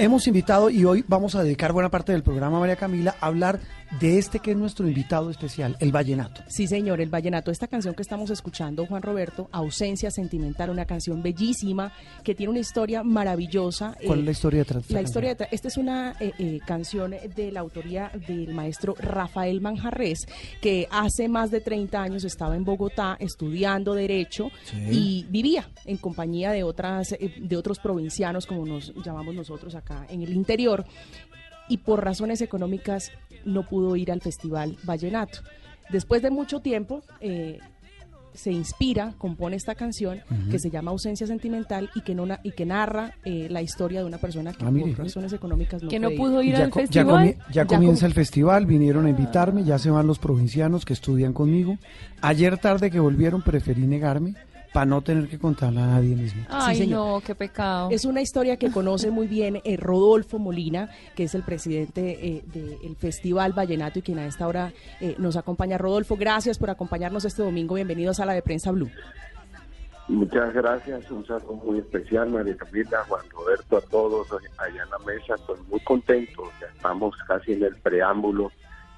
hemos invitado y hoy vamos a dedicar buena parte del programa, María Camila, a hablar de este que es nuestro invitado especial, el vallenato. Sí, señor, el vallenato. Esta canción que estamos escuchando, Juan Roberto, Ausencia Sentimental, una canción bellísima que tiene una historia maravillosa. ¿Cuál es la historia detrás? De la historia detrás. Esta es una eh, eh, canción de la autoría del maestro Rafael Manjarres, que hace más de 30 años estaba en Bogotá estudiando Derecho y vivía en compañía de, otras, eh, de otros provincianos, como nos llamamos nosotros acá en el interior y por razones económicas no pudo ir al Festival Vallenato. Después de mucho tiempo, eh, se inspira, compone esta canción que se llama Ausencia Sentimental y que, no, y que narra eh, la historia de una persona que ah, por razones económicas no, que no pudo ir al festival. Ya, comienza el festival, vinieron a invitarme, ya se van los provincianos que estudian conmigo. Ayer tarde que volvieron preferí negarme para no tener que contarla a nadie mismo. Ay, no, qué pecado. Es una historia que conoce muy bien eh, Rodolfo Molina, que es el presidente eh, del Festival Vallenato y quien a esta hora eh, nos acompaña. Rodolfo, gracias por acompañarnos este domingo. Bienvenidos a la de Prensa Blue. Muchas gracias, un saludo muy especial, María Camila, Juan Roberto, a todos allá en la mesa. Estoy muy contento, ya estamos casi en el preámbulo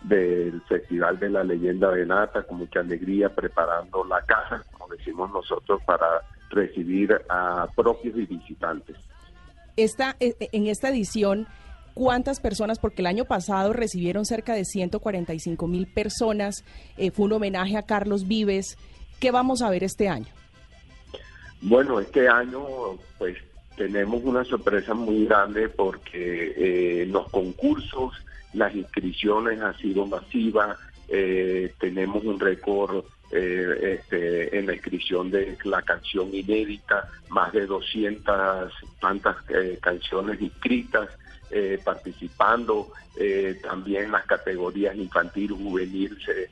del Festival de la Leyenda Venata, con mucha alegría, preparando la casa, como decimos nosotros, para recibir a propios y visitantes. Esta, e, e, en esta edición, ¿cuántas personas? Porque el año pasado recibieron cerca de 145 mil personas, eh, fue un homenaje a Carlos Vives. ¿Qué vamos a ver este año? Bueno, este año pues tenemos una sorpresa muy grande porque eh, los concursos las inscripciones han sido masivas, eh, tenemos un récord eh, este, en la inscripción de la canción inédita, más de 200 tantas eh, canciones inscritas, participando, también en las categorías infantil, juvenil, se,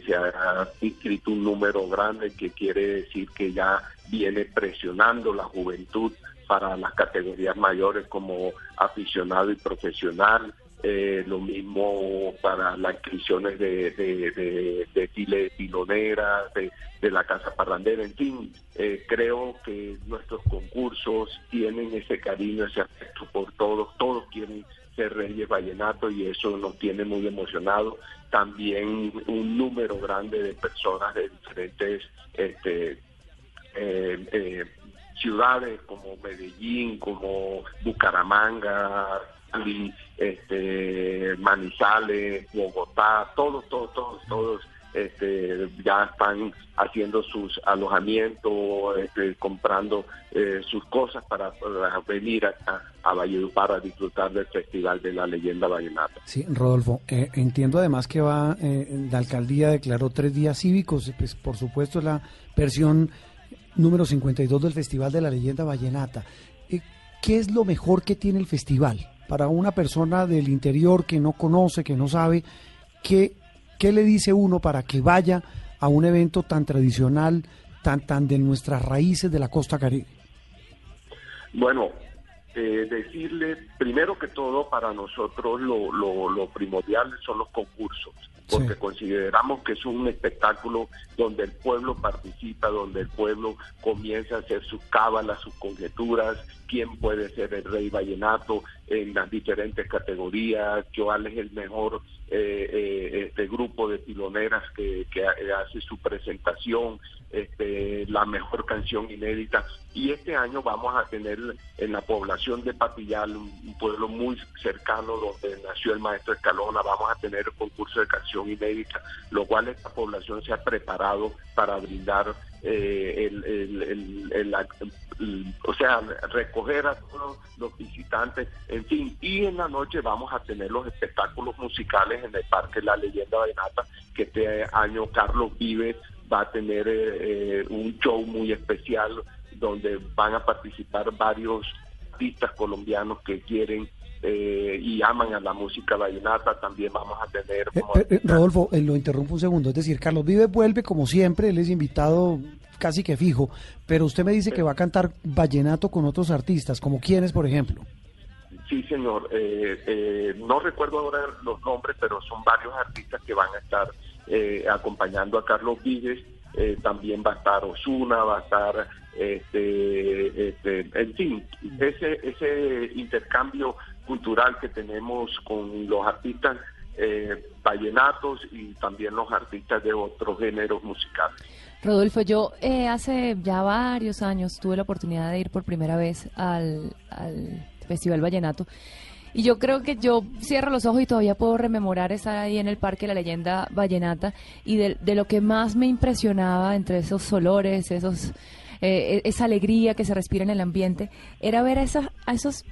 se, ha inscrito un número grande que quiere decir que ya viene presionando la juventud para las categorías mayores como aficionado y profesional, eh, lo mismo para las inscripciones de, de, Chile Pilonera, de, de, la Casa Parrandera, en fin, eh, creo que nuestros concursos tienen ese cariño, ese afecto por todos, todos quieren ser Reyes Vallenato y eso nos tiene muy emocionados. También un número grande de personas de diferentes este, eh, ciudades como Medellín, como Bucaramanga, este, Manizales, Bogotá, todos, todos, todos, todos este, ya están haciendo sus alojamientos, este, comprando eh, sus cosas para, venir a, a Valledupar a disfrutar del Festival de la Leyenda Vallenata. Sí, Rodolfo, eh, entiendo además que va, eh, la alcaldía declaró tres días cívicos, pues por supuesto la versión número 52 del Festival de la Leyenda Vallenata. ¿Qué es lo mejor que tiene el festival? Para una persona del interior que no conoce, que no sabe, ¿qué, qué le dice uno para que vaya a un evento tan tradicional, tan, tan de nuestras raíces de la costa caribe? Bueno, eh, decirle, primero que todo, para nosotros lo, lo, lo primordial son los concursos porque consideramos que es un espectáculo donde el pueblo participa, donde el pueblo comienza a hacer sus cábalas, sus conjeturas, quién puede ser el rey vallenato en las diferentes categorías, cuál es el mejor eh, eh, este grupo de piloneras que, que hace su presentación, este, la mejor canción inédita. Y este año vamos a tener en la población de Patillal, un pueblo muy cercano donde nació el maestro Escalona, vamos a tener el concurso de canción inédita, lo cual esta población se ha preparado para brindar eh, el, o sea, recoger a todos los visitantes, en fin, y en la noche vamos a tener los espectáculos musicales en el Parque La Leyenda Vallenata, que este año Carlos Vives va a tener eh, eh, un show muy especial donde van a participar varios artistas colombianos que quieren eh, y aman a la música vallenata, también vamos a tener... Rodolfo, lo interrumpo un segundo, es decir, Carlos Vive vuelve como siempre, él es invitado casi que fijo, pero usted me dice que va a cantar vallenato con otros artistas, como quiénes, por ejemplo. Sí, señor, no recuerdo ahora los nombres, pero son varios artistas que van a estar eh, acompañando a Carlos Vives. eh, también va a estar Osuna, va a estar, este, este, en fin, ese, ese intercambio cultural que tenemos con los artistas eh, vallenatos y también los artistas de otros géneros musicales. Rodolfo, yo eh, hace ya varios años tuve la oportunidad de ir por primera vez al, al Festival Vallenato y yo creo que yo cierro los ojos y todavía puedo rememorar estar ahí en el parque La Leyenda Vallenata. Y de, lo que más me impresionaba entre esos olores, esos, eh, esa alegría que se respira en el ambiente, era ver a, esas, a esos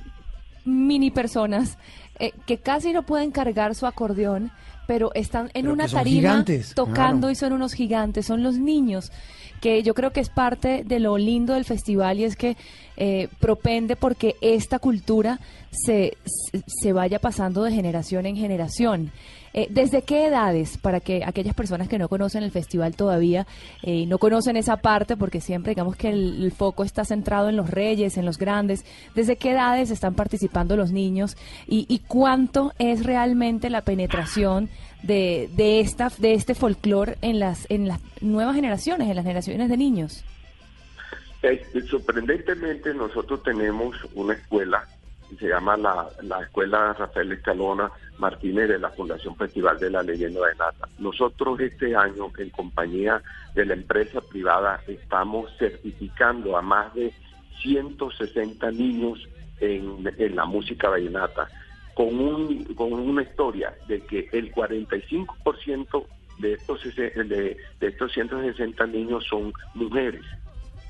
mini personas eh, que casi no pueden cargar su acordeón, pero están en una tarima tocando y son unos gigantes, son los niños que yo creo que es parte de lo lindo del festival y es que eh, propende porque esta cultura se, se vaya pasando de generación en generación. Eh, ¿Desde qué edades, para que aquellas personas que no conocen el festival todavía eh, no conocen esa parte, porque siempre digamos que el, foco está centrado en los reyes, en los grandes, ¿desde qué edades están participando los niños y, y cuánto es realmente la penetración de, de, esta, de este folclore en las, en las nuevas generaciones, en las generaciones de niños? Eh, sorprendentemente nosotros tenemos una escuela se llama la, la Escuela Rafael Escalona Martínez de la Fundación Festival de la Leyenda de Nata. Nosotros este año, en compañía de la empresa privada, estamos certificando a más de 160 niños en, la música vallenata, con, un, con una historia de que el 45% de estos, de, de estos 160 niños son mujeres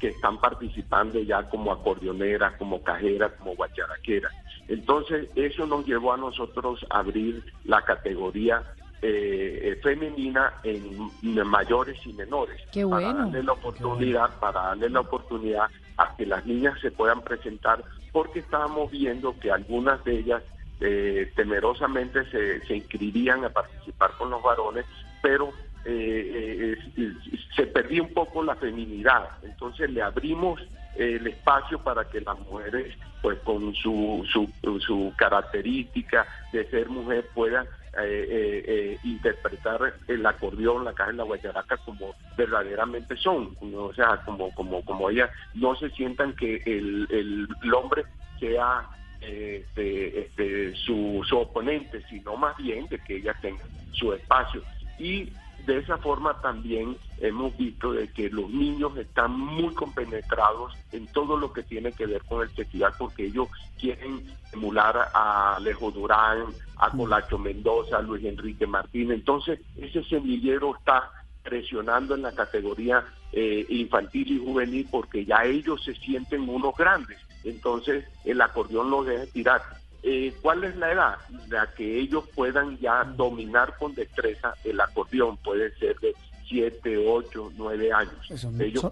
que están participando ya como acordeoneras, como cajeras, como guacharaqueras. Entonces, eso nos llevó a nosotros a abrir la categoría eh, femenina en mayores y menores. Qué bueno. Para darle la oportunidad, para darle la oportunidad a que las niñas se puedan presentar, porque estábamos viendo que algunas de ellas eh, temerosamente se, se inscribían a participar con los varones, pero eh, eh, se perdía un poco la feminidad. Entonces le abrimos el espacio para que las mujeres, pues con su, su, su característica de ser mujer, puedan eh, interpretar el acordeón, la caja en la guayaraca como verdaderamente son, o sea, como como como ellas no se sientan que el, el, hombre sea este, este, su, su oponente, sino más bien de que ella tenga su espacio. Y de esa forma también hemos visto de que los niños están muy compenetrados en todo lo que tiene que ver con el festival porque ellos quieren emular a Alejo Durán, a Colacho Mendoza, a Luis Enrique Martínez. Entonces, ese semillero está presionando en la categoría eh, infantil y juvenil porque ya ellos se sienten unos grandes. Entonces, el acordeón lo deja tirar. Eh, ¿Cuál es la edad? La que ellos puedan ya dominar con destreza el acordeón, puede ser de 7, 8, 9 años.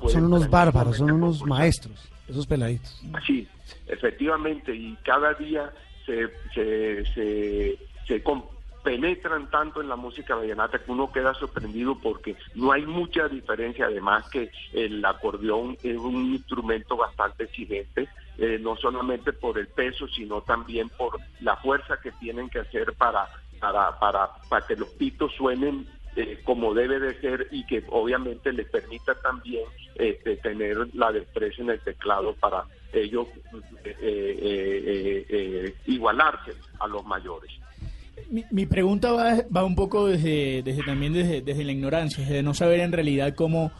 son, unos bárbaros, son unos maestros, esos peladitos. Sí, efectivamente, y cada día se, se, se, se, penetran tanto en la música vallenata que uno queda sorprendido porque no hay mucha diferencia, además que el acordeón es un instrumento bastante exigente, eh, no solamente por el peso, sino también por la fuerza que tienen que hacer para, para, para, para que los pitos suenen eh, como debe de ser y que obviamente les permita también este, tener la destreza en el teclado para ellos eh, igualarse a los mayores. Mi, pregunta va, va, un poco desde, desde también desde, desde, la ignorancia, desde no saber en realidad cómo,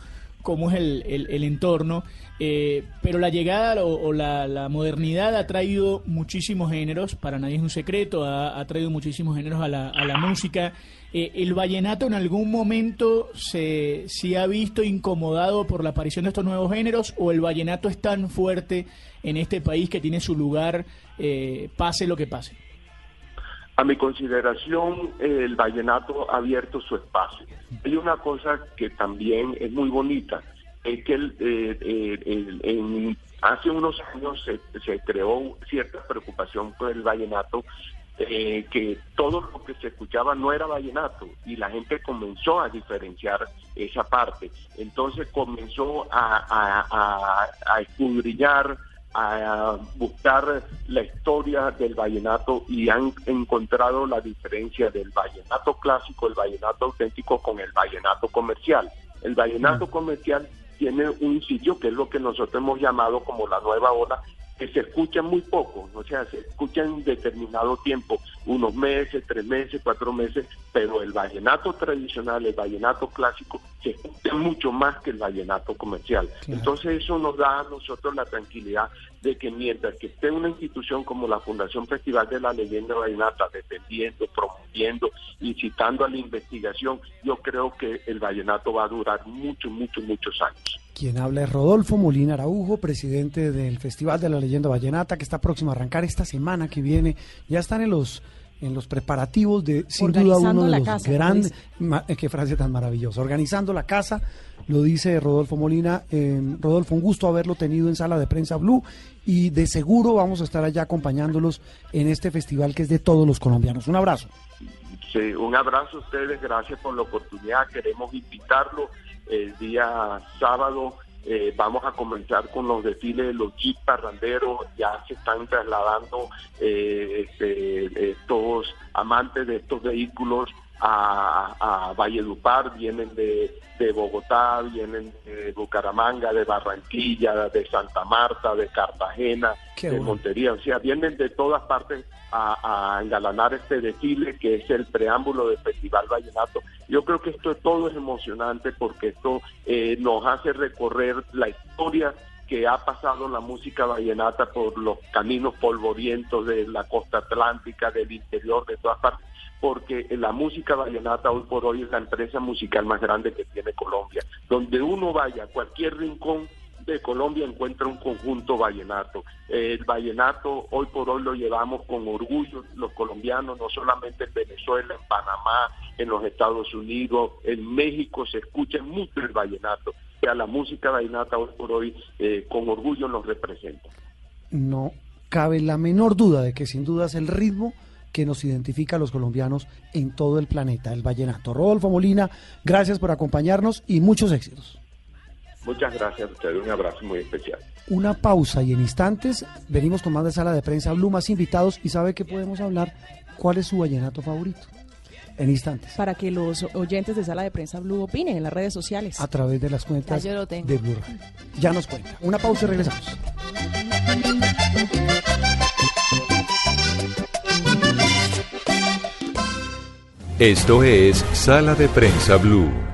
cómo es el, el, entorno, eh, pero la llegada o, la, la, modernidad ha traído muchísimos géneros, para nadie es un secreto, ha, ha traído muchísimos géneros a la, a la música. Eh, ¿El vallenato en algún momento se, se ha visto incomodado por la aparición de estos nuevos géneros o el vallenato es tan fuerte en este país que tiene su lugar, eh, pase lo que pase? A mi consideración, el vallenato ha abierto su espacio. Hay una cosa que también es muy bonita, es que eh, eh, hace unos años se, creó cierta preocupación por el vallenato, eh, que todo lo que se escuchaba no era vallenato y la gente comenzó a diferenciar esa parte. Entonces comenzó a, a, a escudriñar a buscar la historia del vallenato y han encontrado la diferencia del vallenato clásico, el vallenato auténtico con el vallenato comercial. El vallenato comercial tiene un sitio que es lo que nosotros hemos llamado como la nueva ola, que se escucha muy poco, o sea, se escucha en determinado tiempo, unos meses, tres meses, cuatro meses, pero el vallenato tradicional, el vallenato clásico, se escucha mucho más que el vallenato comercial. Entonces eso nos da a nosotros la tranquilidad de que mientras que esté una institución como la Fundación Festival de la Leyenda Vallenata defendiendo, promoviendo, incitando a la investigación, yo creo que el vallenato va a durar muchos, muchos, muchos años. Quien habla es Rodolfo Molina Araujo, presidente del Festival de la Leyenda Vallenata, que está próximo a arrancar esta semana que viene. Ya están en los en los preparativos de sin duda uno de los grandes eh, qué frase tan maravillosa. Organizando la casa lo dice Rodolfo Molina eh, Rodolfo un gusto haberlo tenido en sala de prensa Blue y de seguro vamos a estar allá acompañándolos en este festival que es de todos los colombianos. Un abrazo. Sí un abrazo a ustedes gracias por la oportunidad queremos invitarlo el día sábado eh, vamos a comenzar con los desfiles de los jeep parranderos, ya se están trasladando eh, este, estos amantes de estos vehículos a, a Valledupar, vienen de, de, Bogotá, vienen de Bucaramanga, de Barranquilla, de Santa Marta, de Cartagena, de Montería, o sea, vienen de todas partes a, engalanar este desfile que es el preámbulo del Festival Vallenato. Yo creo que esto todo es emocionante porque esto eh, nos hace recorrer la historia que ha pasado la música vallenata por los caminos polvorientos de la costa atlántica, del interior, de todas partes, porque la música vallenata hoy por hoy es la empresa musical más grande que tiene Colombia. Donde uno vaya, cualquier rincón de Colombia encuentra un conjunto vallenato. El vallenato hoy por hoy lo llevamos con orgullo los colombianos, no solamente en Venezuela, en Panamá, en los Estados Unidos, en México se escucha mucho el vallenato. O sea, la música vallenata hoy por hoy eh, con orgullo nos representa. No cabe la menor duda de que sin duda es el ritmo que nos identifica a los colombianos en todo el planeta, el vallenato. Rodolfo Molina, gracias por acompañarnos y muchos éxitos. Muchas gracias a ustedes, un abrazo muy especial. Una pausa y en instantes venimos tomando sala de prensa Blue más invitados y sabe que podemos hablar cuál es su vallenato favorito. En instantes. Para que los oyentes de sala de prensa Blue opinen en las redes sociales. A través de las cuentas de Blue Ya nos cuenta. Una pausa y regresamos. Esto es Sala de Prensa Blue.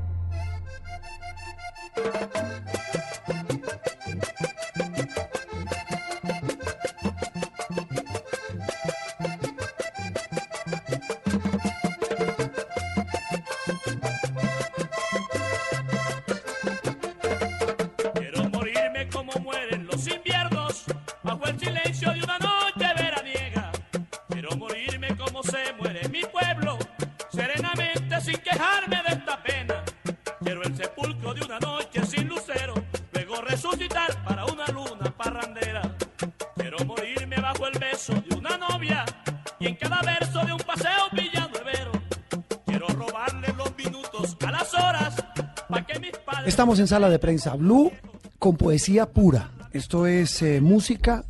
Estamos en sala de prensa Blue con poesía pura. Esto es eh, música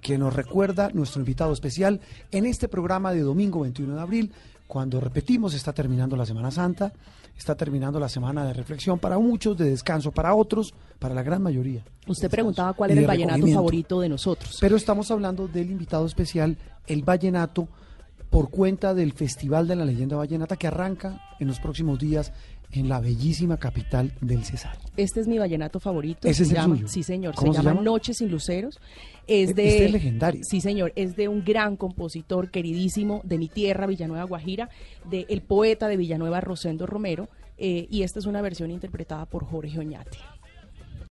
que nos recuerda nuestro invitado especial en este programa de domingo 21 de abril, cuando repetimos, está terminando la Semana Santa, está terminando la semana de reflexión para muchos, de descanso para otros, para la gran mayoría. Usted preguntaba cuál era el vallenato favorito de nosotros. Pero estamos hablando del invitado especial, el vallenato, por cuenta del Festival de la Leyenda Vallenata que arranca en los próximos días en la bellísima capital del Cesar. Este es mi vallenato favorito. ¿Ese es el suyo? Sí, señor. Se, llama Noches sin Luceros. Es e-, de, este es legendario. Sí, señor. Es de un gran compositor queridísimo de mi tierra, Villanueva Guajira, de el poeta de Villanueva, Rosendo Romero. Eh, y esta es una versión interpretada por Jorge Oñate.